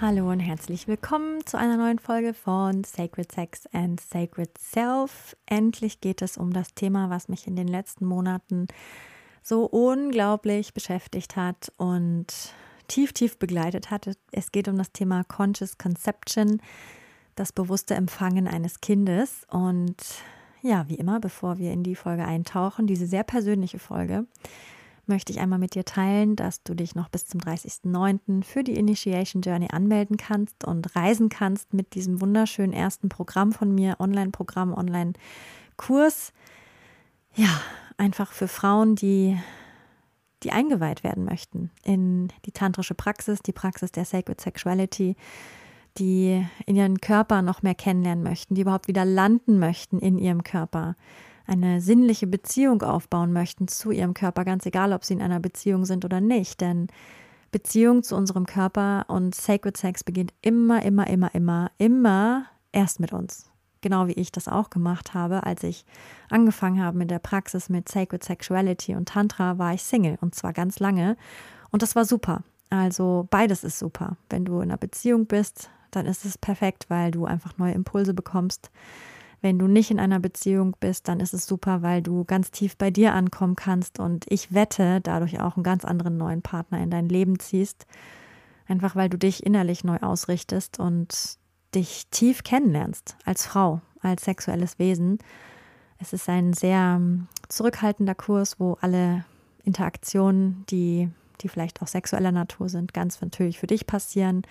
Hallo und herzlich willkommen zu einer neuen Folge von Sacred Sex and Sacred Self. Endlich geht es um das Thema, was mich in den letzten Monaten so unglaublich beschäftigt hat und tief, tief begleitet hat. Es geht um das Thema Conscious Conception, das bewusste Empfangen eines Kindes. Und ja, wie immer, bevor wir in die Folge eintauchen, diese sehr persönliche Folge, möchte ich einmal mit dir teilen, dass du dich noch bis zum 30.09. für die Initiation Journey anmelden kannst und reisen kannst mit diesem wunderschönen ersten Programm von mir, Online-Programm, Online-Kurs. Ja, einfach für Frauen, die, die eingeweiht werden möchten in die tantrische Praxis, die Praxis der Sacred Sexuality, die in ihren Körper noch mehr kennenlernen möchten, die überhaupt wieder landen möchten in ihrem Körper eine sinnliche Beziehung aufbauen möchten zu ihrem Körper, ganz egal, ob sie in einer Beziehung sind oder nicht. Denn Beziehung zu unserem Körper und Sacred Sex beginnt immer, immer, immer, immer, immer erst mit uns. Genau wie ich das auch gemacht habe, als ich angefangen habe mit der Praxis mit Sacred Sexuality und Tantra, war ich Single und zwar ganz lange. Und das war super. Also beides ist super. Wenn du in einer Beziehung bist, dann ist es perfekt, weil du einfach neue Impulse bekommst wenn du nicht in einer Beziehung bist, dann ist es super, weil du ganz tief bei dir ankommen kannst und ich wette, dadurch auch einen ganz anderen neuen Partner in dein Leben ziehst. Einfach weil du dich innerlich neu ausrichtest und dich tief kennenlernst als Frau, als sexuelles Wesen. Es ist ein sehr ähm, zurückhaltender Kurs, wo alle Interaktionen, die, die vielleicht auch sexueller Natur sind, ganz natürlich für dich passieren.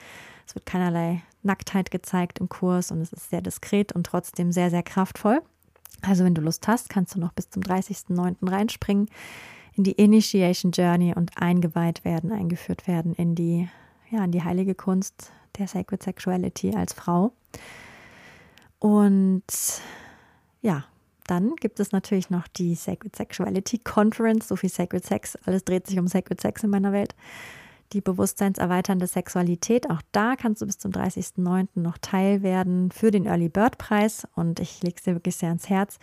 Es wird keinerlei Nacktheit gezeigt im Kurs und es ist sehr diskret und trotzdem sehr, sehr kraftvoll. Also wenn du Lust hast, kannst du noch bis zum 30.09. reinspringen in die Initiation Journey und eingeweiht werden, eingeführt werden in die, ja, in die heilige Kunst der Sacred Sexuality als Frau. Und ja, dann gibt es natürlich noch die Sacred Sexuality Conference, so viel Sacred Sex, alles dreht sich um Sacred Sex in meiner Welt die bewusstseinserweiternde Sexualität. Auch da kannst du bis zum 30.09. noch Teil werden für den Early Bird Preis und ich lege es dir wirklich sehr ans Herz.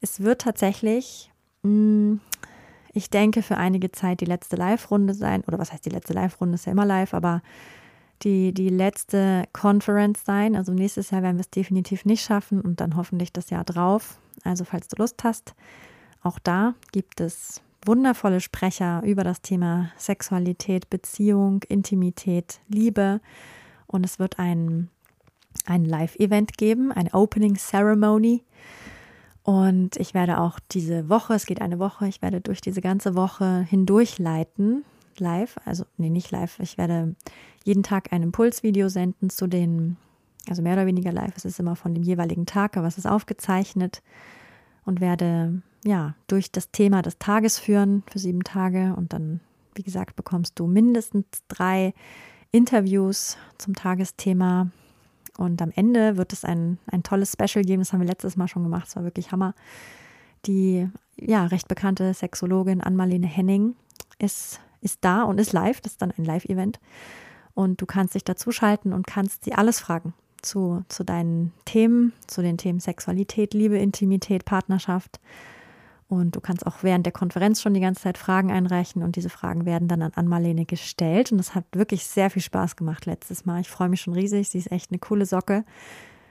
Es wird tatsächlich, mm, ich denke, für einige Zeit die letzte Live-Runde sein. Oder was heißt die letzte Live-Runde? Ist ja immer live, aber die, die letzte Conference sein. Also nächstes Jahr werden wir es definitiv nicht schaffen und dann hoffentlich das Jahr drauf. Also falls du Lust hast, auch da gibt es wundervolle Sprecher über das Thema Sexualität, Beziehung, Intimität, Liebe. Und es wird ein, ein Live-Event geben, ein Opening Ceremony. Und ich werde auch diese Woche, es geht eine Woche, ich werde durch diese ganze Woche hindurch leiten, live, also nee, nicht live, ich werde jeden Tag ein Impulsvideo senden zu den, also mehr oder weniger live, es ist immer von dem jeweiligen Tag, aber es ist aufgezeichnet und werde ja, durch das Thema des Tages führen für sieben Tage. Und dann, wie gesagt, bekommst du mindestens drei Interviews zum Tagesthema. Und am Ende wird es ein, ein tolles Special geben, das haben wir letztes Mal schon gemacht, es war wirklich Hammer. Die ja, recht bekannte Sexologin Ann-Marlene Henning ist, ist da und ist live, das ist dann ein Live-Event. Und du kannst dich dazuschalten und kannst sie alles fragen zu, zu deinen Themen, zu den Themen Sexualität, Liebe, Intimität, Partnerschaft, und du kannst auch während der Konferenz schon die ganze Zeit Fragen einreichen und diese Fragen werden dann an Marlene gestellt. Und das hat wirklich sehr viel Spaß gemacht letztes Mal. Ich freue mich schon riesig. Sie ist echt eine coole Socke.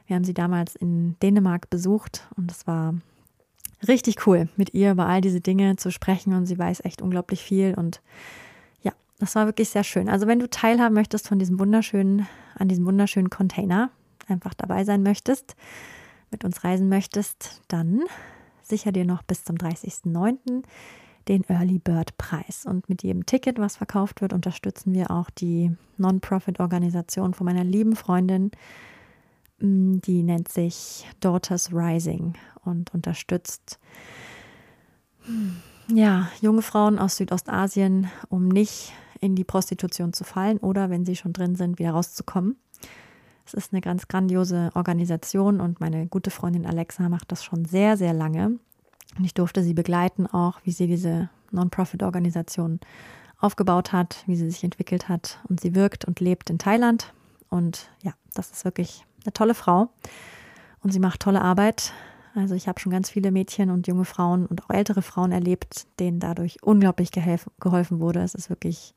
Wir haben sie damals in Dänemark besucht und es war richtig cool, mit ihr über all diese Dinge zu sprechen und sie weiß echt unglaublich viel und ja, das war wirklich sehr schön. Also wenn du teilhaben möchtest von diesem wunderschönen, an diesem wunderschönen Container, einfach dabei sein möchtest, mit uns reisen möchtest, dann sicher dir noch bis zum 30.09. den Early Bird Preis. Und mit jedem Ticket, was verkauft wird, unterstützen wir auch die Non-Profit-Organisation von meiner lieben Freundin. Mm, die nennt sich Daughters Rising und unterstützt hm, ja, junge Frauen aus Südostasien, um nicht in die Prostitution zu fallen oder wenn sie schon drin sind, wieder rauszukommen. Es ist eine ganz grandiose Organisation und meine gute Freundin Alexa macht das schon sehr, sehr lange. Und ich durfte sie begleiten, auch wie sie diese Non-Profit-Organisation aufgebaut hat, wie sie sich entwickelt hat. Und sie wirkt und lebt in Thailand. Und ja, das ist wirklich eine tolle Frau. Und sie macht tolle Arbeit. Also ich habe schon ganz viele Mädchen und junge Frauen und auch ältere Frauen erlebt, denen dadurch unglaublich geholfen wurde. Es ist wirklich,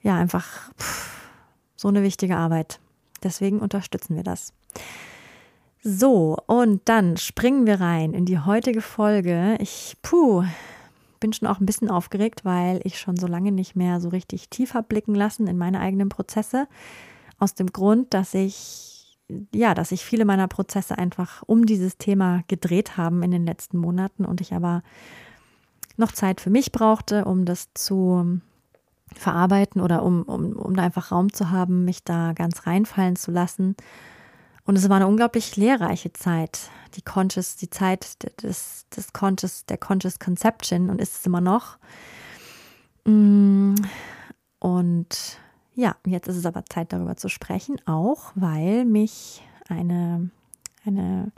ja, einfach pff, so eine wichtige Arbeit. Deswegen unterstützen wir das. So, und dann springen wir rein in die heutige Folge. Ich, puh, bin schon auch ein bisschen aufgeregt, weil ich schon so lange nicht mehr so richtig tiefer blicken lassen in meine eigenen Prozesse. Aus dem Grund, dass ich, ja, dass sich viele meiner Prozesse einfach um dieses Thema gedreht haben in den letzten Monaten und ich aber noch Zeit für mich brauchte, um das zu verarbeiten oder um, um, um da einfach Raum zu haben, mich da ganz reinfallen zu lassen. Und es war eine unglaublich lehrreiche Zeit, die Conscious, die Zeit des, des Conscious, der Conscious Conception und ist es immer noch. Mm, und ja, jetzt ist es aber Zeit, darüber zu sprechen, auch weil mich eine, eine,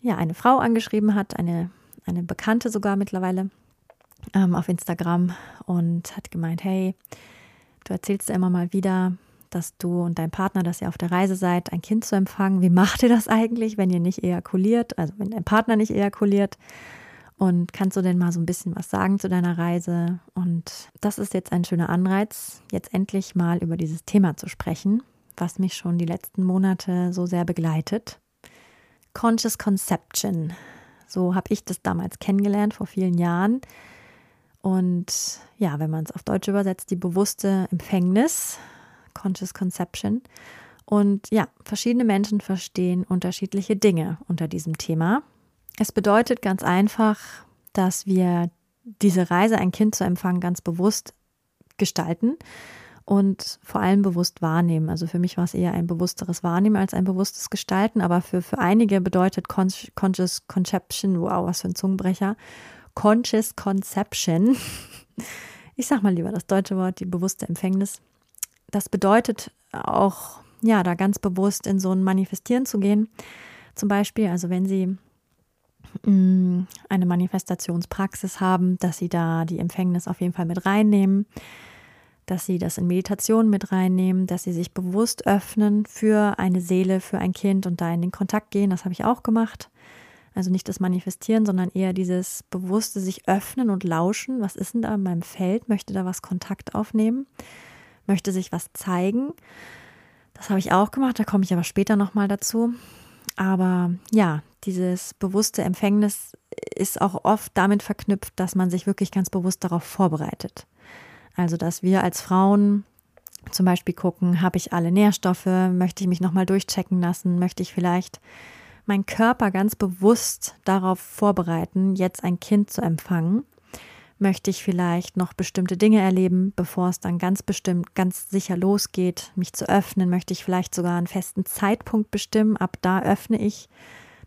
ja, eine Frau angeschrieben hat, eine, eine Bekannte sogar mittlerweile, ähm, auf Instagram und hat gemeint, hey, du erzählst ja immer mal wieder, dass du und dein Partner, dass ihr auf der Reise seid, ein Kind zu empfangen. Wie macht ihr das eigentlich, wenn ihr nicht ejakuliert, also wenn dein Partner nicht ejakuliert? Und kannst du denn mal so ein bisschen was sagen zu deiner Reise? Und das ist jetzt ein schöner Anreiz, jetzt endlich mal über dieses Thema zu sprechen, was mich schon die letzten Monate so sehr begleitet. Conscious Conception. So habe ich das damals kennengelernt vor vielen Jahren. Und ja, wenn man es auf Deutsch übersetzt, die bewusste Empfängnis, Conscious Conception. Und ja, verschiedene Menschen verstehen unterschiedliche Dinge unter diesem Thema. Es bedeutet ganz einfach, dass wir diese Reise, ein Kind zu empfangen, ganz bewusst gestalten und vor allem bewusst wahrnehmen. Also für mich war es eher ein bewussteres Wahrnehmen als ein bewusstes Gestalten, aber für, für einige bedeutet Conscious Conception, wow, was für ein Zungenbrecher, Conscious Conception. Ich sag mal lieber das deutsche Wort, die bewusste Empfängnis. Das bedeutet auch, ja, da ganz bewusst in so ein Manifestieren zu gehen. Zum Beispiel, also wenn Sie mm, eine Manifestationspraxis haben, dass Sie da die Empfängnis auf jeden Fall mit reinnehmen, dass Sie das in Meditation mit reinnehmen, dass Sie sich bewusst öffnen für eine Seele, für ein Kind und da in den Kontakt gehen. Das habe ich auch gemacht. Also nicht das Manifestieren, sondern eher dieses bewusste sich öffnen und lauschen. Was ist denn da in meinem Feld? Möchte da was Kontakt aufnehmen? Möchte sich was zeigen? Das habe ich auch gemacht, da komme ich aber später nochmal dazu. Aber ja, dieses bewusste Empfängnis ist auch oft damit verknüpft, dass man sich wirklich ganz bewusst darauf vorbereitet. Also, dass wir als Frauen zum Beispiel gucken, habe ich alle Nährstoffe, möchte ich mich nochmal durchchecken lassen, möchte ich vielleicht meinen Körper ganz bewusst darauf vorbereiten, jetzt ein Kind zu empfangen? Möchte ich vielleicht noch bestimmte Dinge erleben, bevor es dann ganz bestimmt, ganz sicher losgeht, mich zu öffnen? Möchte ich vielleicht sogar einen festen Zeitpunkt bestimmen? Ab da öffne ich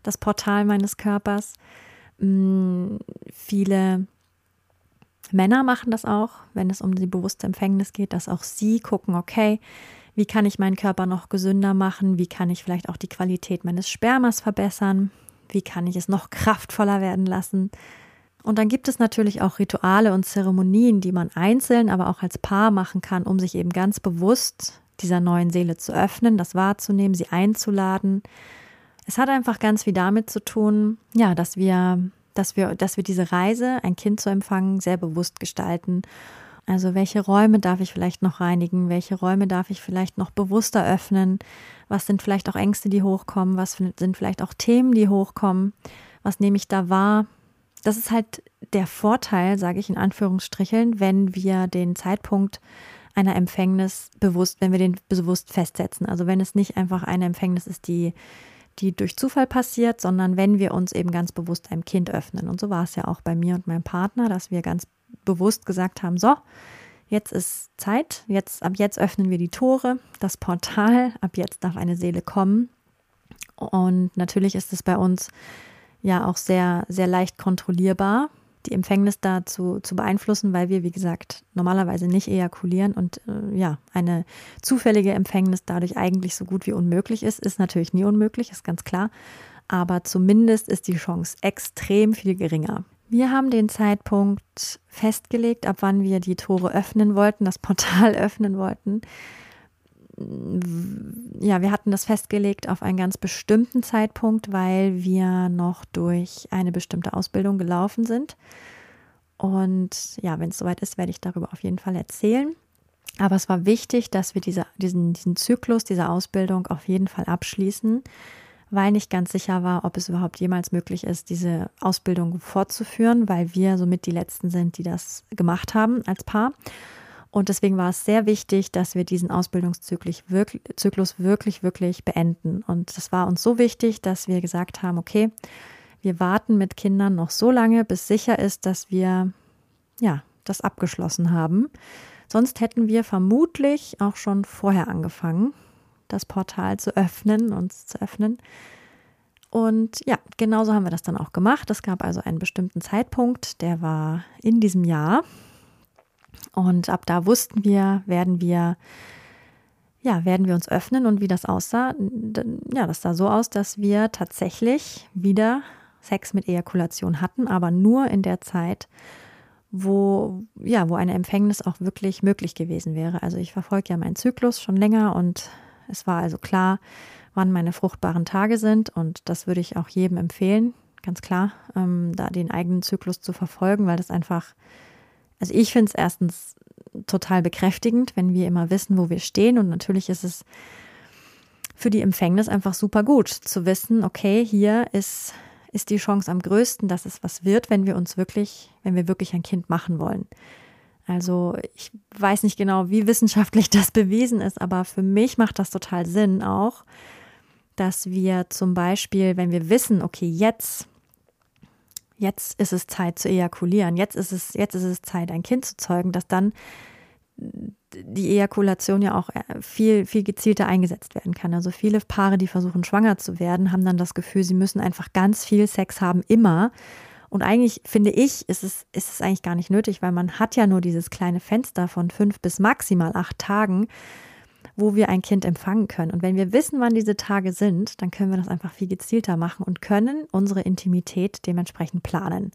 das Portal meines Körpers. Hm, viele Männer machen das auch, wenn es um die bewusste Empfängnis geht, dass auch sie gucken, okay, wie kann ich meinen Körper noch gesünder machen? Wie kann ich vielleicht auch die Qualität meines Spermas verbessern? Wie kann ich es noch kraftvoller werden lassen? Und dann gibt es natürlich auch Rituale und Zeremonien, die man einzeln, aber auch als Paar machen kann, um sich eben ganz bewusst dieser neuen Seele zu öffnen, das wahrzunehmen, sie einzuladen. Es hat einfach ganz viel damit zu tun, ja, dass wir, dass wir, dass wir diese Reise, ein Kind zu empfangen, sehr bewusst gestalten also welche Räume darf ich vielleicht noch reinigen? Welche Räume darf ich vielleicht noch bewusster öffnen? Was sind vielleicht auch Ängste, die hochkommen? Was sind vielleicht auch Themen, die hochkommen? Was nehme ich da wahr? Das ist halt der Vorteil, sage ich in Anführungsstrichen, wenn wir den Zeitpunkt einer Empfängnis bewusst, wenn wir den bewusst festsetzen. Also wenn es nicht einfach eine Empfängnis ist, die die durch Zufall passiert, sondern wenn wir uns eben ganz bewusst einem Kind öffnen. Und so war es ja auch bei mir und meinem Partner, dass wir ganz bewusst gesagt haben, so, jetzt ist Zeit, jetzt, ab jetzt öffnen wir die Tore, das Portal, ab jetzt darf eine Seele kommen. Und natürlich ist es bei uns ja auch sehr, sehr leicht kontrollierbar, die Empfängnis dazu zu beeinflussen, weil wir, wie gesagt, normalerweise nicht ejakulieren und äh, ja, eine zufällige Empfängnis dadurch eigentlich so gut wie unmöglich ist, ist natürlich nie unmöglich, ist ganz klar. Aber zumindest ist die Chance extrem viel geringer. Wir haben den Zeitpunkt festgelegt, ab wann wir die Tore öffnen wollten, das Portal öffnen wollten. Ja, wir hatten das festgelegt auf einen ganz bestimmten Zeitpunkt, weil wir noch durch eine bestimmte Ausbildung gelaufen sind. Und ja, wenn es soweit ist, werde ich darüber auf jeden Fall erzählen. Aber es war wichtig, dass wir diese, diesen, diesen Zyklus, diese Ausbildung auf jeden Fall abschließen weil nicht ganz sicher war, ob es überhaupt jemals möglich ist, diese Ausbildung fortzuführen, weil wir somit die Letzten sind, die das gemacht haben als Paar. Und deswegen war es sehr wichtig, dass wir diesen Ausbildungszyklus wirklich, wirklich, wirklich beenden. Und das war uns so wichtig, dass wir gesagt haben, okay, wir warten mit Kindern noch so lange, bis sicher ist, dass wir ja das abgeschlossen haben. Sonst hätten wir vermutlich auch schon vorher angefangen das Portal zu öffnen, uns zu öffnen. Und ja, genauso haben wir das dann auch gemacht. Es gab also einen bestimmten Zeitpunkt, der war in diesem Jahr. Und ab da wussten wir, werden wir, ja, werden wir uns öffnen und wie das aussah. Ja, das sah so aus, dass wir tatsächlich wieder Sex mit Ejakulation hatten, aber nur in der Zeit, wo, ja, wo eine Empfängnis auch wirklich möglich gewesen wäre. Also ich verfolge ja meinen Zyklus schon länger und es war also klar, wann meine fruchtbaren Tage sind und das würde ich auch jedem empfehlen, ganz klar, ähm, da den eigenen Zyklus zu verfolgen, weil das einfach, also ich finde es erstens total bekräftigend, wenn wir immer wissen, wo wir stehen und natürlich ist es für die Empfängnis einfach super gut zu wissen, okay, hier ist, ist die Chance am größten, dass es was wird, wenn wir uns wirklich, wenn wir wirklich ein Kind machen wollen. Also ich weiß nicht genau, wie wissenschaftlich das bewiesen ist, aber für mich macht das total Sinn auch, dass wir zum Beispiel, wenn wir wissen, okay, jetzt, jetzt ist es Zeit zu ejakulieren, jetzt ist es, jetzt ist es Zeit, ein Kind zu zeugen, dass dann die Ejakulation ja auch äh, viel, viel gezielter eingesetzt werden kann. Also viele Paare, die versuchen, schwanger zu werden, haben dann das Gefühl, sie müssen einfach ganz viel Sex haben, immer, und eigentlich finde ich, ist es, ist es eigentlich gar nicht nötig, weil man hat ja nur dieses kleine Fenster von fünf bis maximal acht Tagen, wo wir ein Kind empfangen können. Und wenn wir wissen, wann diese Tage sind, dann können wir das einfach viel gezielter machen und können unsere Intimität dementsprechend planen.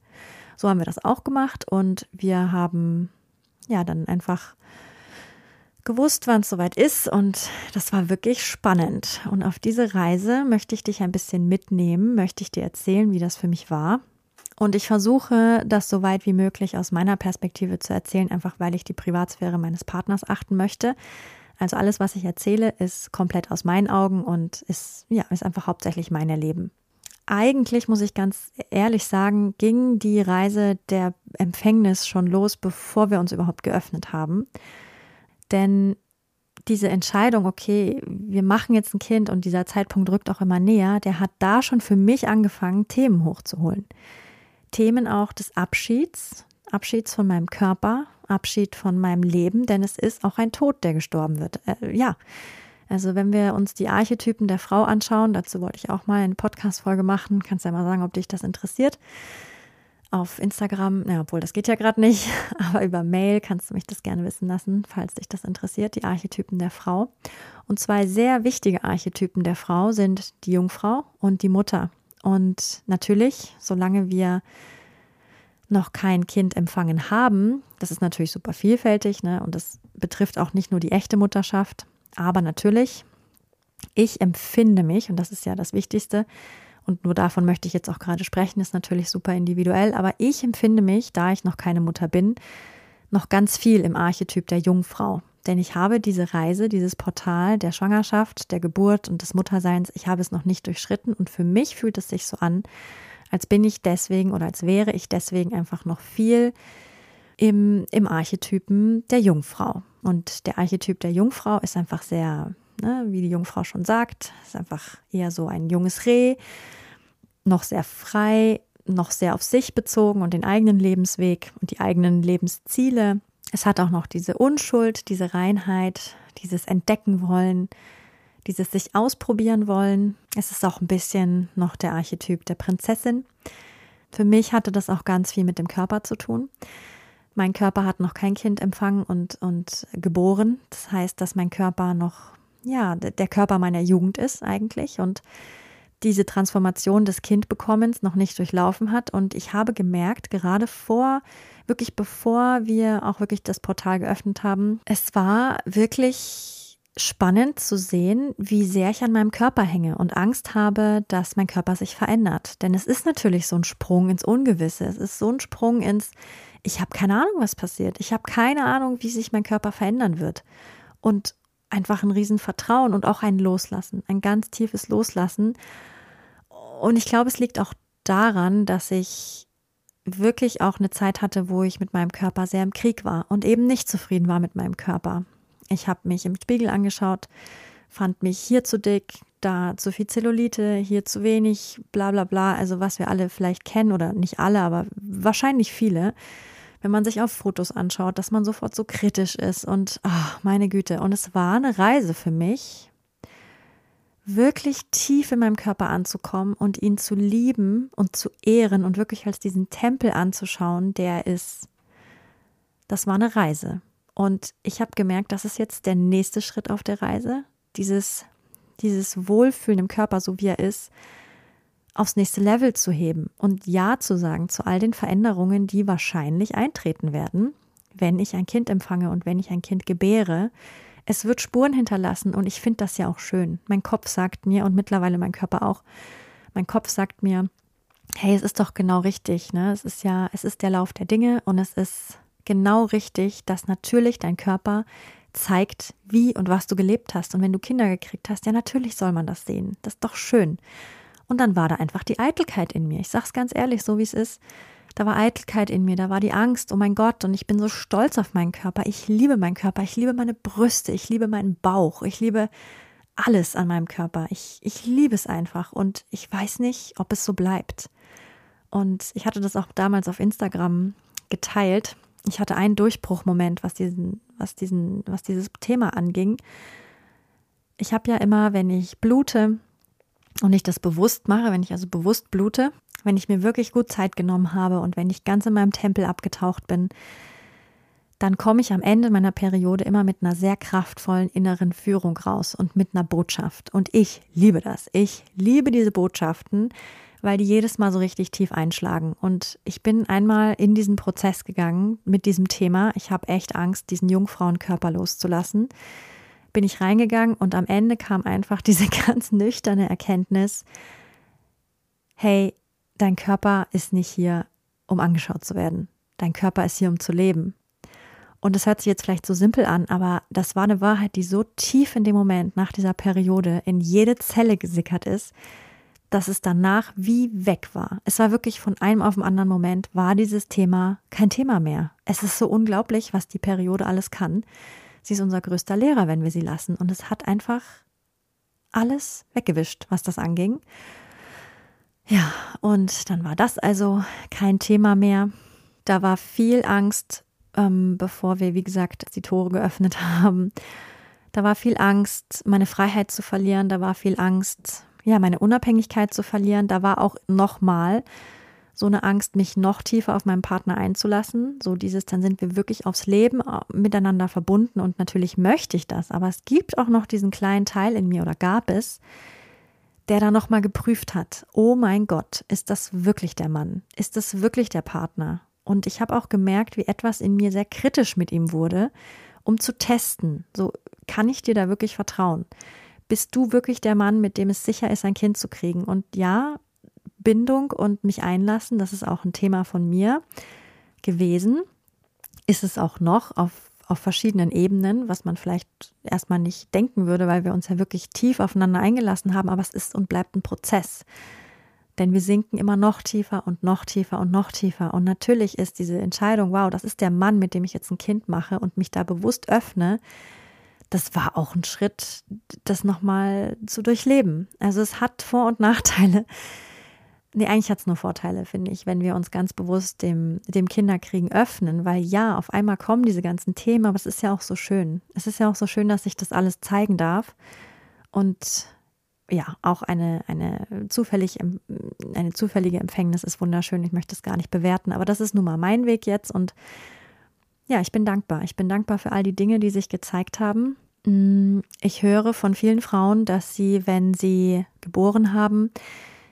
So haben wir das auch gemacht und wir haben ja dann einfach gewusst, wann es soweit ist und das war wirklich spannend. Und auf diese Reise möchte ich dich ein bisschen mitnehmen, möchte ich dir erzählen, wie das für mich war. Und ich versuche, das so weit wie möglich aus meiner Perspektive zu erzählen, einfach weil ich die Privatsphäre meines Partners achten möchte. Also alles, was ich erzähle, ist komplett aus meinen Augen und ist, ja, ist einfach hauptsächlich mein Erleben. Eigentlich muss ich ganz ehrlich sagen, ging die Reise der Empfängnis schon los, bevor wir uns überhaupt geöffnet haben. Denn diese Entscheidung, okay, wir machen jetzt ein Kind und dieser Zeitpunkt rückt auch immer näher, der hat da schon für mich angefangen, Themen hochzuholen. Themen auch des Abschieds, Abschieds von meinem Körper, Abschied von meinem Leben, denn es ist auch ein Tod, der gestorben wird. Äh, ja, also wenn wir uns die Archetypen der Frau anschauen, dazu wollte ich auch mal eine Podcast-Folge machen, kannst ja mal sagen, ob dich das interessiert. Auf Instagram, ja, obwohl das geht ja gerade nicht, aber über Mail kannst du mich das gerne wissen lassen, falls dich das interessiert, die Archetypen der Frau. Und zwei sehr wichtige Archetypen der Frau sind die Jungfrau und die Mutter. Und natürlich, solange wir noch kein Kind empfangen haben, das ist natürlich super vielfältig ne? und das betrifft auch nicht nur die echte Mutterschaft, aber natürlich, ich empfinde mich, und das ist ja das Wichtigste, und nur davon möchte ich jetzt auch gerade sprechen, ist natürlich super individuell, aber ich empfinde mich, da ich noch keine Mutter bin, noch ganz viel im Archetyp der Jungfrau. Denn ich habe diese Reise, dieses Portal der Schwangerschaft, der Geburt und des Mutterseins, ich habe es noch nicht durchschritten und für mich fühlt es sich so an, als bin ich deswegen oder als wäre ich deswegen einfach noch viel im, im Archetypen der Jungfrau. Und der Archetyp der Jungfrau ist einfach sehr, ne, wie die Jungfrau schon sagt, ist einfach eher so ein junges Reh, noch sehr frei, noch sehr auf sich bezogen und den eigenen Lebensweg und die eigenen Lebensziele es hat auch noch diese Unschuld, diese Reinheit, dieses Entdecken wollen, dieses sich ausprobieren wollen. Es ist auch ein bisschen noch der Archetyp der Prinzessin. Für mich hatte das auch ganz viel mit dem Körper zu tun. Mein Körper hat noch kein Kind empfangen und, und geboren. Das heißt, dass mein Körper noch, ja, der Körper meiner Jugend ist eigentlich und diese Transformation des Kindbekommens noch nicht durchlaufen hat. Und ich habe gemerkt, gerade vor, wirklich bevor wir auch wirklich das Portal geöffnet haben, es war wirklich spannend zu sehen, wie sehr ich an meinem Körper hänge und Angst habe, dass mein Körper sich verändert. Denn es ist natürlich so ein Sprung ins Ungewisse. Es ist so ein Sprung ins, ich habe keine Ahnung, was passiert. Ich habe keine Ahnung, wie sich mein Körper verändern wird. Und einfach ein Riesenvertrauen und auch ein Loslassen, ein ganz tiefes Loslassen. Und ich glaube, es liegt auch daran, dass ich wirklich auch eine Zeit hatte, wo ich mit meinem Körper sehr im Krieg war und eben nicht zufrieden war mit meinem Körper. Ich habe mich im Spiegel angeschaut, fand mich hier zu dick, da zu viel Zellulite, hier zu wenig, bla bla bla. Also was wir alle vielleicht kennen oder nicht alle, aber wahrscheinlich viele. Wenn man sich auf Fotos anschaut, dass man sofort so kritisch ist und ach, meine Güte. Und es war eine Reise für mich, wirklich tief in meinem Körper anzukommen und ihn zu lieben und zu ehren und wirklich als diesen Tempel anzuschauen, der ist. Das war eine Reise. Und ich habe gemerkt, das ist jetzt der nächste Schritt auf der Reise, dieses, dieses Wohlfühlen im Körper, so wie er ist, aufs nächste Level zu heben und Ja zu sagen zu all den Veränderungen, die wahrscheinlich eintreten werden, wenn ich ein Kind empfange und wenn ich ein Kind gebäre. Es wird Spuren hinterlassen und ich finde das ja auch schön. Mein Kopf sagt mir und mittlerweile mein Körper auch, mein Kopf sagt mir, hey, es ist doch genau richtig, ne? Es ist ja, es ist der Lauf der Dinge und es ist genau richtig, dass natürlich dein Körper zeigt, wie und was du gelebt hast. Und wenn du Kinder gekriegt hast, ja, natürlich soll man das sehen. Das ist doch schön. Und dann war da einfach die Eitelkeit in mir. Ich sag's ganz ehrlich, so wie es ist. Da war Eitelkeit in mir, da war die Angst, oh mein Gott, und ich bin so stolz auf meinen Körper. Ich liebe meinen Körper, ich liebe meine Brüste, ich liebe meinen Bauch, ich liebe alles an meinem Körper. Ich, ich liebe es einfach und ich weiß nicht, ob es so bleibt. Und ich hatte das auch damals auf Instagram geteilt ich hatte einen Durchbruchmoment, was diesen, was diesen, was dieses Thema anging. Ich habe ja immer, wenn ich blute und ich das bewusst mache, wenn ich also bewusst blute, wenn ich mir wirklich gut Zeit genommen habe und wenn ich ganz in meinem Tempel abgetaucht bin, dann komme ich am Ende meiner Periode immer mit einer sehr kraftvollen inneren Führung raus und mit einer Botschaft. Und ich liebe das. Ich liebe diese Botschaften, weil die jedes Mal so richtig tief einschlagen. Und ich bin einmal in diesen Prozess gegangen mit diesem Thema. Ich habe echt Angst, diesen Jungfrauenkörper loszulassen. Bin ich reingegangen und am Ende kam einfach diese ganz nüchterne Erkenntnis, hey, dein Körper ist nicht hier, um angeschaut zu werden. Dein Körper ist hier, um zu leben. Und das hört sich jetzt vielleicht so simpel an, aber das war eine Wahrheit, die so tief in dem Moment nach dieser Periode in jede Zelle gesickert ist, dass es danach wie weg war. Es war wirklich von einem auf den anderen Moment, war dieses Thema kein Thema mehr. Es ist so unglaublich, was die Periode alles kann. Sie ist unser größter Lehrer, wenn wir sie lassen. Und es hat einfach alles weggewischt, was das anging. Ja, und dann war das also kein Thema mehr. Da war viel Angst, ähm, bevor wir, wie gesagt, die Tore geöffnet haben. Da war viel Angst, meine Freiheit zu verlieren. Da war viel Angst, ja, meine Unabhängigkeit zu verlieren. Da war auch nochmal so eine Angst, mich noch tiefer auf meinen Partner einzulassen. So dieses, dann sind wir wirklich aufs Leben äh, miteinander verbunden und natürlich möchte ich das. Aber es gibt auch noch diesen kleinen Teil in mir oder gab es, der da nochmal geprüft hat. Oh mein Gott, ist das wirklich der Mann? Ist das wirklich der Partner? Und ich habe auch gemerkt, wie etwas in mir sehr kritisch mit ihm wurde, um zu testen. So kann ich dir da wirklich vertrauen? bist du wirklich der Mann, mit dem es sicher ist, ein Kind zu kriegen? Und ja, Bindung und mich einlassen, das ist auch ein Thema von mir gewesen. Ist es auch noch auf, auf verschiedenen Ebenen, was man vielleicht erstmal nicht denken würde, weil wir uns ja wirklich tief aufeinander eingelassen haben, aber es ist und bleibt ein Prozess. Denn wir sinken immer noch tiefer und noch tiefer und noch tiefer. Und natürlich ist diese Entscheidung, wow, das ist der Mann, mit dem ich jetzt ein Kind mache und mich da bewusst öffne, das war auch ein Schritt, das nochmal zu durchleben. Also es hat Vor- und Nachteile. Nee, eigentlich hat es nur Vorteile, finde ich, wenn wir uns ganz bewusst dem, dem Kinderkriegen öffnen, weil ja, auf einmal kommen diese ganzen Themen, aber es ist ja auch so schön. Es ist ja auch so schön, dass ich das alles zeigen darf. Und ja, auch eine, eine, zufällig, eine zufällige Empfängnis ist wunderschön. Ich möchte es gar nicht bewerten, aber das ist nun mal mein Weg jetzt und ja, ich bin dankbar. Ich bin dankbar für all die Dinge, die sich gezeigt haben. Mm, ich höre von vielen Frauen, dass sie, wenn sie geboren haben,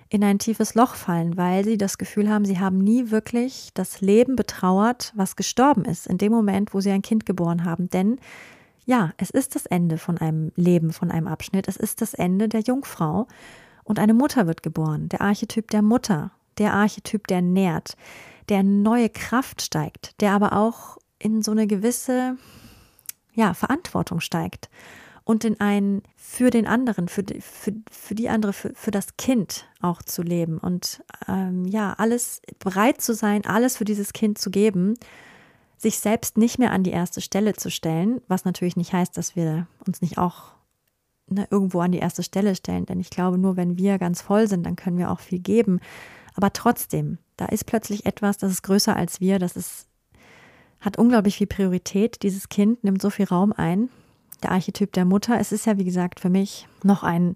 in ein tiefes Loch fallen, weil sie das Gefühl haben, sie haben nie wirklich das Leben betrauert, was gestorben ist, in dem Moment, wo sie ein Kind geboren haben. Denn ja, es ist das Ende von einem Leben, von einem Abschnitt. Es ist das Ende der Jungfrau. Und eine Mutter wird geboren. Der Archetyp der Mutter. Der Archetyp, der nährt, der neue Kraft steigt, der aber auch in so eine gewisse, ja, Verantwortung steigt und in ein für den anderen, für, die, für, für die andere, für, für das Kind auch zu leben und ähm, ja, alles bereit zu sein, alles für dieses Kind zu geben sich selbst nicht mehr an die erste Stelle zu stellen, was natürlich nicht heißt, dass wir uns nicht auch ne, irgendwo an die erste Stelle stellen, denn ich glaube, nur wenn wir ganz voll sind, dann können wir auch viel geben. Aber trotzdem, da ist plötzlich etwas, das ist größer als wir, das ist, hat unglaublich viel Priorität. Dieses Kind nimmt so viel Raum ein. Der Archetyp der Mutter, es ist ja, wie gesagt, für mich noch ein,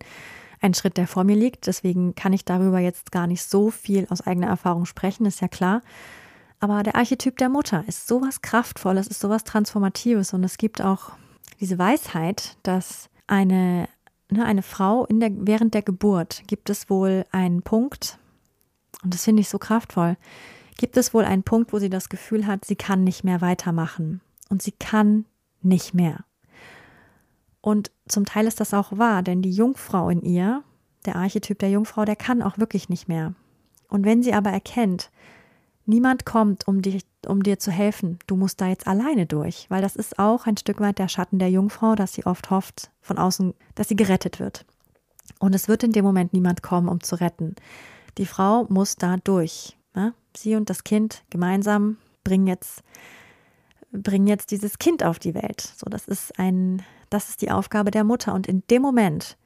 ein Schritt, der vor mir liegt. Deswegen kann ich darüber jetzt gar nicht so viel aus eigener Erfahrung sprechen, ist ja klar. Aber der Archetyp der Mutter ist sowas Kraftvolles, ist sowas Transformatives und es gibt auch diese Weisheit, dass eine, ne, eine Frau in der, während der Geburt gibt es wohl einen Punkt, und das finde ich so kraftvoll, gibt es wohl einen Punkt, wo sie das Gefühl hat, sie kann nicht mehr weitermachen und sie kann nicht mehr. Und zum Teil ist das auch wahr, denn die Jungfrau in ihr, der Archetyp der Jungfrau, der kann auch wirklich nicht mehr. Und wenn sie aber erkennt, Niemand kommt, um, dich, um dir zu helfen. Du musst da jetzt alleine durch, weil das ist auch ein Stück weit der Schatten der Jungfrau, dass sie oft hofft von außen, dass sie gerettet wird. Und es wird in dem Moment niemand kommen, um zu retten. Die Frau muss da durch. Ne? Sie und das Kind gemeinsam bringen jetzt, bringen jetzt dieses Kind auf die Welt. So, das ist ein, das ist die Aufgabe der Mutter. Und in dem Moment,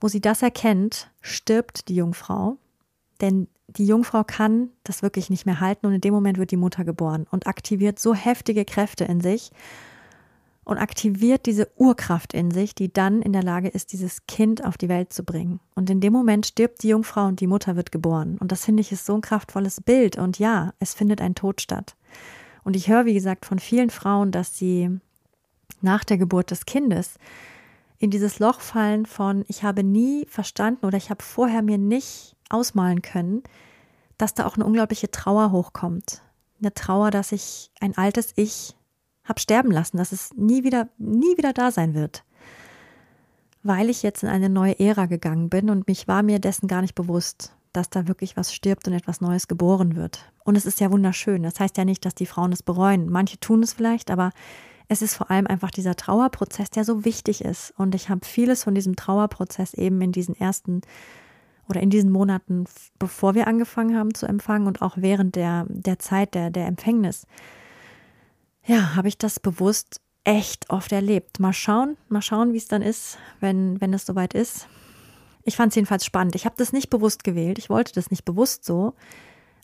wo sie das erkennt, stirbt die Jungfrau. Denn die Jungfrau kann das wirklich nicht mehr halten und in dem Moment wird die Mutter geboren und aktiviert so heftige Kräfte in sich und aktiviert diese Urkraft in sich, die dann in der Lage ist, dieses Kind auf die Welt zu bringen. Und in dem Moment stirbt die Jungfrau und die Mutter wird geboren. Und das finde ich ist so ein kraftvolles Bild. Und ja, es findet ein Tod statt. Und ich höre, wie gesagt, von vielen Frauen, dass sie nach der Geburt des Kindes in dieses Loch fallen von, ich habe nie verstanden oder ich habe vorher mir nicht ausmalen können, dass da auch eine unglaubliche Trauer hochkommt. Eine Trauer, dass ich ein altes Ich habe sterben lassen, dass es nie wieder, nie wieder da sein wird. Weil ich jetzt in eine neue Ära gegangen bin und mich war mir dessen gar nicht bewusst, dass da wirklich was stirbt und etwas Neues geboren wird. Und es ist ja wunderschön. Das heißt ja nicht, dass die Frauen es bereuen. Manche tun es vielleicht, aber es ist vor allem einfach dieser Trauerprozess, der so wichtig ist. Und ich habe vieles von diesem Trauerprozess eben in diesen ersten oder in diesen Monaten, bevor wir angefangen haben zu empfangen und auch während der, der Zeit der, der Empfängnis, ja, habe ich das bewusst echt oft erlebt. Mal schauen, mal schauen, wie es dann ist, wenn, wenn es soweit ist. Ich fand es jedenfalls spannend. Ich habe das nicht bewusst gewählt. Ich wollte das nicht bewusst so.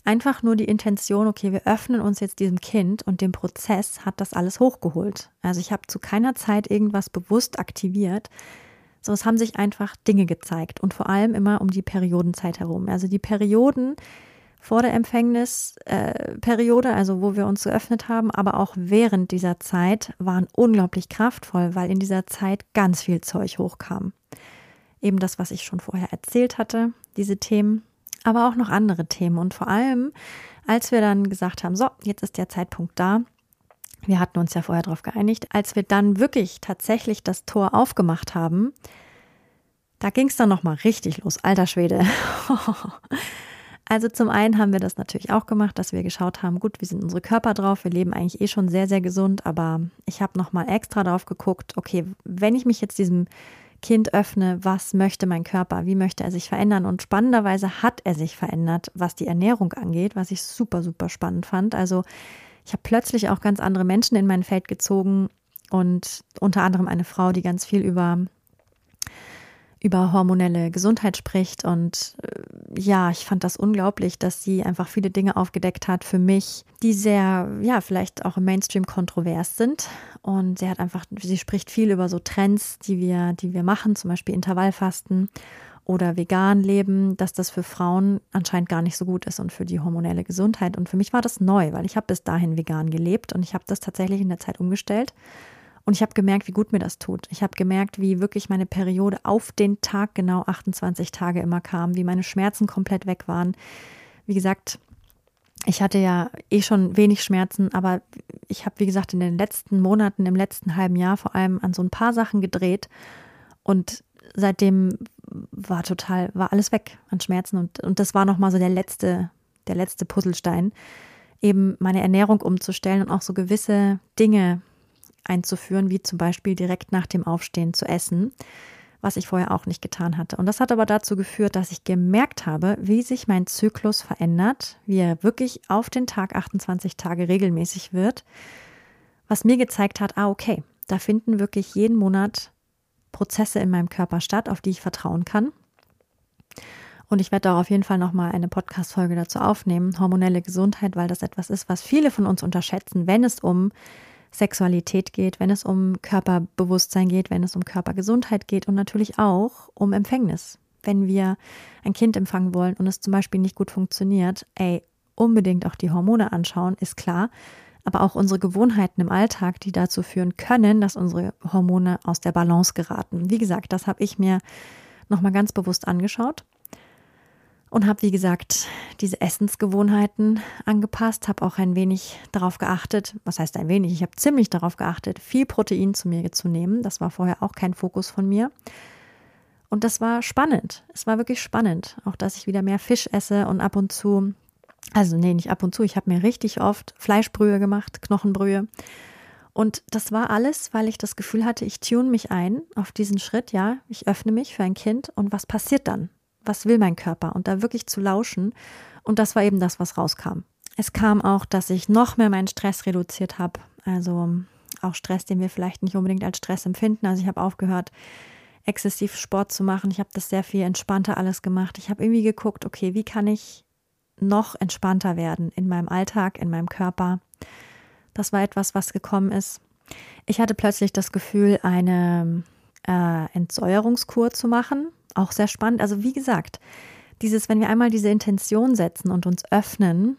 Einfach nur die Intention, okay, wir öffnen uns jetzt diesem Kind und dem Prozess hat das alles hochgeholt. Also ich habe zu keiner Zeit irgendwas bewusst aktiviert. So, es haben sich einfach Dinge gezeigt und vor allem immer um die Periodenzeit herum. Also die Perioden vor der Empfängnisperiode, äh, also wo wir uns geöffnet haben, aber auch während dieser Zeit waren unglaublich kraftvoll, weil in dieser Zeit ganz viel Zeug hochkam. Eben das, was ich schon vorher erzählt hatte, diese Themen, aber auch noch andere Themen. Und vor allem, als wir dann gesagt haben, so, jetzt ist der Zeitpunkt da, wir hatten uns ja vorher darauf geeinigt, als wir dann wirklich tatsächlich das Tor aufgemacht haben, da ging es dann nochmal richtig los, alter Schwede. also zum einen haben wir das natürlich auch gemacht, dass wir geschaut haben, gut, wie sind unsere Körper drauf? Wir leben eigentlich eh schon sehr, sehr gesund, aber ich habe nochmal extra drauf geguckt, okay, wenn ich mich jetzt diesem Kind öffne, was möchte mein Körper, wie möchte er sich verändern? Und spannenderweise hat er sich verändert, was die Ernährung angeht, was ich super, super spannend fand. Also ich habe plötzlich auch ganz andere Menschen in mein Feld gezogen und unter anderem eine Frau, die ganz viel über über hormonelle Gesundheit spricht. Und äh, ja, ich fand das unglaublich, dass sie einfach viele Dinge aufgedeckt hat für mich, die sehr, ja, vielleicht auch im Mainstream kontrovers sind. Und sie hat einfach, sie spricht viel über so Trends, die wir, die wir machen, zum Beispiel Intervallfasten. oder vegan leben, dass das für Frauen anscheinend gar nicht so gut ist und für die hormonelle Gesundheit. Und für mich war das neu, weil ich habe bis dahin vegan gelebt und ich habe das tatsächlich in der Zeit umgestellt. Und ich habe gemerkt, wie gut mir das tut. Ich habe gemerkt, wie wirklich meine Periode auf den Tag genau 28 Tage immer kam, wie meine Schmerzen komplett weg waren. Wie gesagt, ich hatte ja eh schon wenig Schmerzen, aber ich habe, wie gesagt, in den letzten Monaten, im letzten halben Jahr vor allem an so ein paar Sachen gedreht und seitdem war total, war alles weg an Schmerzen und, und das war nochmal so der letzte, der letzte Puzzlestein, eben meine Ernährung umzustellen und auch so gewisse Dinge einzuführen, wie zum Beispiel direkt nach dem Aufstehen zu essen was ich vorher auch nicht getan hatte. Und das hat aber dazu geführt, dass ich gemerkt habe, wie sich mein Zyklus verändert, wie er wirklich auf den Tag 28 Tage regelmäßig wird, was mir gezeigt hat, ah, okay, da finden wirklich jeden Monat Prozesse in meinem Körper statt, auf die ich vertrauen kann. Und ich werde auch auf jeden Fall nochmal eine Podcast-Folge dazu aufnehmen, hormonelle Gesundheit, weil das etwas ist, was viele von uns unterschätzen, wenn es um Sexualität geht, wenn es um Körperbewusstsein geht, wenn es um Körpergesundheit geht und natürlich auch um Empfängnis. Wenn wir ein Kind empfangen wollen und es zum Beispiel nicht gut funktioniert, ey, unbedingt auch die Hormone anschauen, ist klar. Aber auch unsere Gewohnheiten im Alltag, die dazu führen können, dass unsere Hormone aus der Balance geraten. Wie gesagt, das habe ich mir nochmal ganz bewusst angeschaut und habe, wie gesagt, diese Essensgewohnheiten angepasst, habe auch ein wenig darauf geachtet, was heißt ein wenig, ich habe ziemlich darauf geachtet, viel Protein zu mir zu nehmen. Das war vorher auch kein Fokus von mir. Und das war spannend. Es war wirklich spannend, auch dass ich wieder mehr Fisch esse und ab und zu, also nee, nicht ab und zu, ich habe mir richtig oft Fleischbrühe gemacht, Knochenbrühe. Und das war alles, weil ich das Gefühl hatte, ich tune mich ein auf diesen Schritt, ja, ich öffne mich für ein Kind und was passiert dann? Was will mein Körper und da wirklich zu lauschen. Und das war eben das, was rauskam. Es kam auch, dass ich noch mehr meinen Stress reduziert habe. Also auch Stress, den wir vielleicht nicht unbedingt als Stress empfinden. Also ich habe aufgehört, exzessiv Sport zu machen. Ich habe das sehr viel entspannter alles gemacht. Ich habe irgendwie geguckt, okay, wie kann ich noch entspannter werden in meinem Alltag, in meinem Körper. Das war etwas, was gekommen ist. Ich hatte plötzlich das Gefühl, eine äh, Entsäuerungskur zu machen auch sehr spannend. Also wie gesagt, dieses, wenn wir einmal diese Intention setzen und uns öffnen,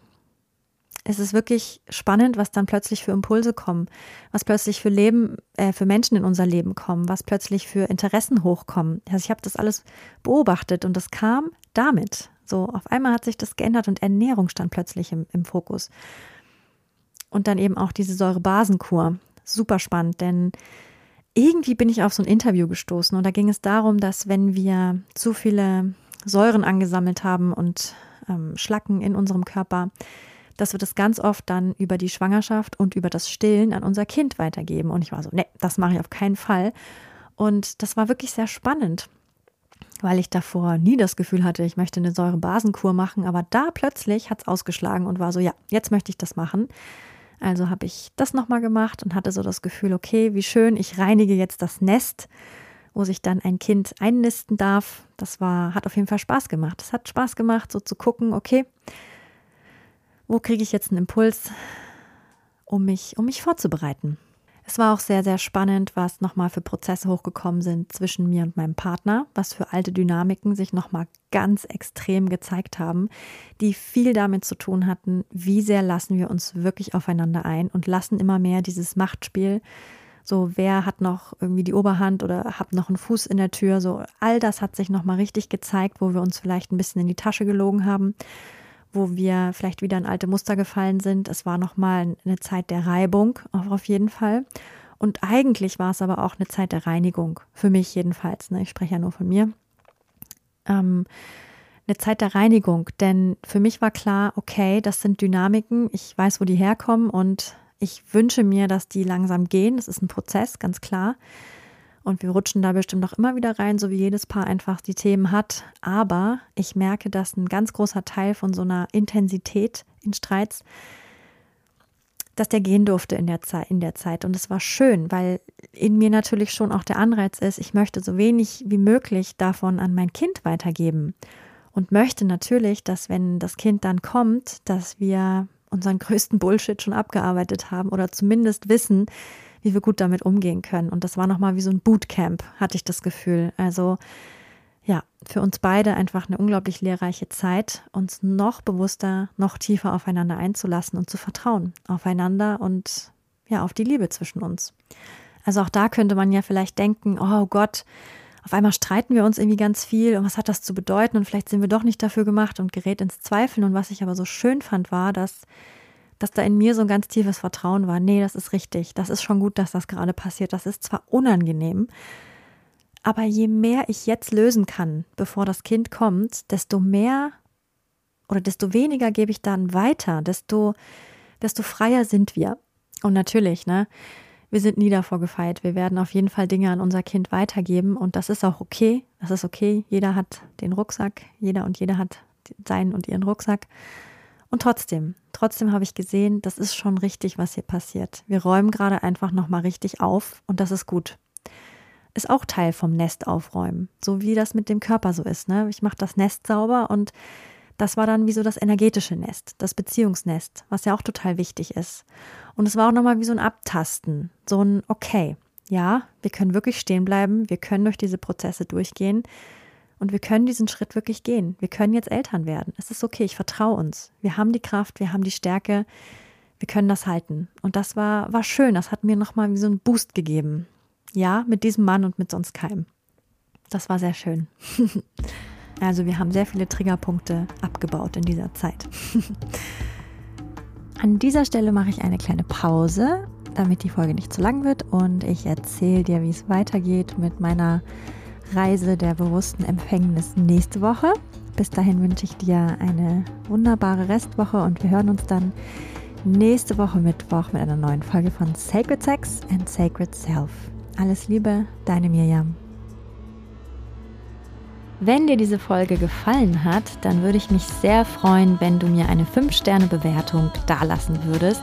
es ist wirklich spannend, was dann plötzlich für Impulse kommen, was plötzlich für Leben, äh, für Menschen in unser Leben kommen, was plötzlich für Interessen hochkommen. Also ich habe das alles beobachtet und das kam damit. So, auf einmal hat sich das geändert und Ernährung stand plötzlich im, im Fokus. Und dann eben auch diese Säurebasenkur. Super spannend, denn irgendwie bin ich auf so ein Interview gestoßen und da ging es darum, dass wenn wir zu viele Säuren angesammelt haben und ähm, Schlacken in unserem Körper, dass wir das ganz oft dann über die Schwangerschaft und über das Stillen an unser Kind weitergeben. Und ich war so, nee, das mache ich auf keinen Fall. Und das war wirklich sehr spannend, weil ich davor nie das Gefühl hatte, ich möchte eine Säurebasenkur machen. Aber da plötzlich hat es ausgeschlagen und war so, ja, jetzt möchte ich das machen. Also habe ich das nochmal gemacht und hatte so das Gefühl, okay, wie schön, ich reinige jetzt das Nest, wo sich dann ein Kind einnisten darf. Das war, hat auf jeden Fall Spaß gemacht. Es hat Spaß gemacht, so zu gucken, okay, wo kriege ich jetzt einen Impuls, um mich, um mich vorzubereiten. Es war auch sehr, sehr spannend, was nochmal für Prozesse hochgekommen sind zwischen mir und meinem Partner, was für alte Dynamiken sich nochmal ganz extrem gezeigt haben, die viel damit zu tun hatten, wie sehr lassen wir uns wirklich aufeinander ein und lassen immer mehr dieses Machtspiel, so wer hat noch irgendwie die Oberhand oder hat noch einen Fuß in der Tür, so all das hat sich nochmal richtig gezeigt, wo wir uns vielleicht ein bisschen in die Tasche gelogen haben wo wir vielleicht wieder in alte Muster gefallen sind. Es war nochmal eine Zeit der Reibung, auf jeden Fall. Und eigentlich war es aber auch eine Zeit der Reinigung, für mich jedenfalls. Ne? Ich spreche ja nur von mir. Ähm, eine Zeit der Reinigung, denn für mich war klar, okay, das sind Dynamiken, ich weiß, wo die herkommen und ich wünsche mir, dass die langsam gehen. Das ist ein Prozess, ganz klar. Und wir rutschen da bestimmt auch immer wieder rein, so wie jedes Paar einfach die Themen hat. Aber ich merke, dass ein ganz großer Teil von so einer Intensität in Streits, dass der gehen durfte in der, Zeit, in der Zeit. Und es war schön, weil in mir natürlich schon auch der Anreiz ist, ich möchte so wenig wie möglich davon an mein Kind weitergeben. Und möchte natürlich, dass wenn das Kind dann kommt, dass wir unseren größten Bullshit schon abgearbeitet haben oder zumindest wissen, wie wir gut damit umgehen können. Und das war nochmal wie so ein Bootcamp, hatte ich das Gefühl. Also ja, für uns beide einfach eine unglaublich lehrreiche Zeit, uns noch bewusster, noch tiefer aufeinander einzulassen und zu vertrauen. Aufeinander und ja, auf die Liebe zwischen uns. Also auch da könnte man ja vielleicht denken, oh Gott, auf einmal streiten wir uns irgendwie ganz viel und was hat das zu bedeuten und vielleicht sind wir doch nicht dafür gemacht und gerät ins Zweifeln. Und was ich aber so schön fand, war, dass, dass da in mir so ein ganz tiefes Vertrauen war. Nee, das ist richtig. Das ist schon gut, dass das gerade passiert. Das ist zwar unangenehm, aber je mehr ich jetzt lösen kann, bevor das Kind kommt, desto mehr oder desto weniger gebe ich dann weiter, desto, desto freier sind wir. Und natürlich, ne, wir sind nie davor gefeit. Wir werden auf jeden Fall Dinge an unser Kind weitergeben und das ist auch okay. Das ist okay. Jeder hat den Rucksack, jeder und jeder hat seinen und ihren Rucksack. Und trotzdem, trotzdem habe ich gesehen, das ist schon richtig, was hier passiert. Wir räumen gerade einfach nochmal richtig auf und das ist gut ist auch Teil vom Nest aufräumen. So wie das mit dem Körper so ist. Ne? Ich mache das Nest sauber und das war dann wie so das energetische Nest, das Beziehungsnest, was ja auch total wichtig ist. Und es war auch nochmal wie so ein Abtasten, so ein Okay, ja, wir können wirklich stehen bleiben, wir können durch diese Prozesse durchgehen und wir können diesen Schritt wirklich gehen. Wir können jetzt Eltern werden. Es ist okay, ich vertraue uns. Wir haben die Kraft, wir haben die Stärke, wir können das halten. Und das war, war schön, das hat mir nochmal wie so einen Boost gegeben. Ja, mit diesem Mann und mit sonst keinem. Das war sehr schön. also wir haben sehr viele Triggerpunkte abgebaut in dieser Zeit. An dieser Stelle mache ich eine kleine Pause, damit die Folge nicht zu lang wird und ich erzähle dir, wie es weitergeht mit meiner Reise der bewussten Empfängnis nächste Woche. Bis dahin wünsche ich dir eine wunderbare Restwoche und wir hören uns dann nächste Woche Mittwoch mit einer neuen Folge von Sacred Sex and Sacred Self. Alles Liebe, deine Mirjam. Wenn dir diese Folge gefallen hat, dann würde ich mich sehr freuen, wenn du mir eine 5-Sterne-Bewertung dalassen würdest.